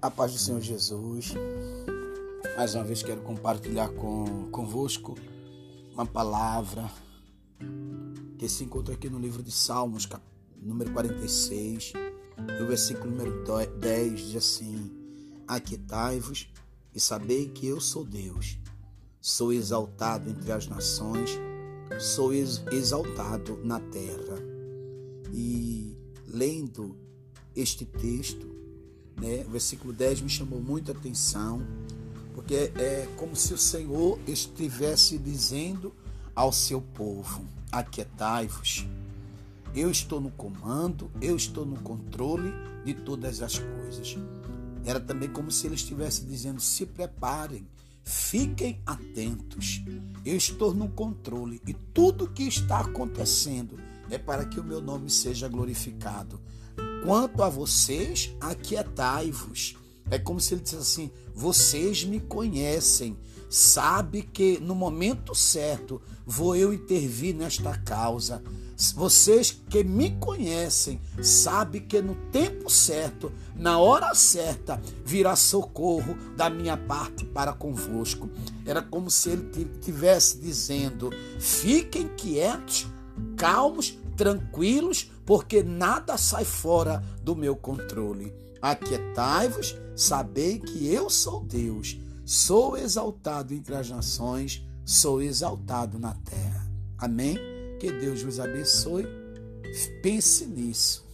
A paz do Senhor Jesus. Mais uma vez quero compartilhar com, convosco uma palavra que se encontra aqui no livro de Salmos, número 46, no versículo número 10, diz assim: Aquietai-vos e sabei que eu sou Deus. Sou exaltado entre as nações, sou exaltado na terra. E lendo este texto, né? O versículo 10 me chamou muita atenção, porque é como se o Senhor estivesse dizendo ao seu povo: Aquietai-vos, eu estou no comando, eu estou no controle de todas as coisas. Era também como se ele estivesse dizendo: se preparem, fiquem atentos, eu estou no controle e tudo que está acontecendo é para que o meu nome seja glorificado. Quanto a vocês, aquietai-vos. É como se ele dissesse assim: vocês me conhecem, sabe que no momento certo vou eu intervir nesta causa. Vocês que me conhecem, sabe que no tempo certo, na hora certa, virá socorro da minha parte para convosco. Era como se ele tivesse dizendo: fiquem quietos, calmos, tranquilos, porque nada sai fora do meu controle. Aquietai-vos, sabei que eu sou Deus, sou exaltado entre as nações, sou exaltado na terra. Amém? Que Deus vos abençoe. Pense nisso.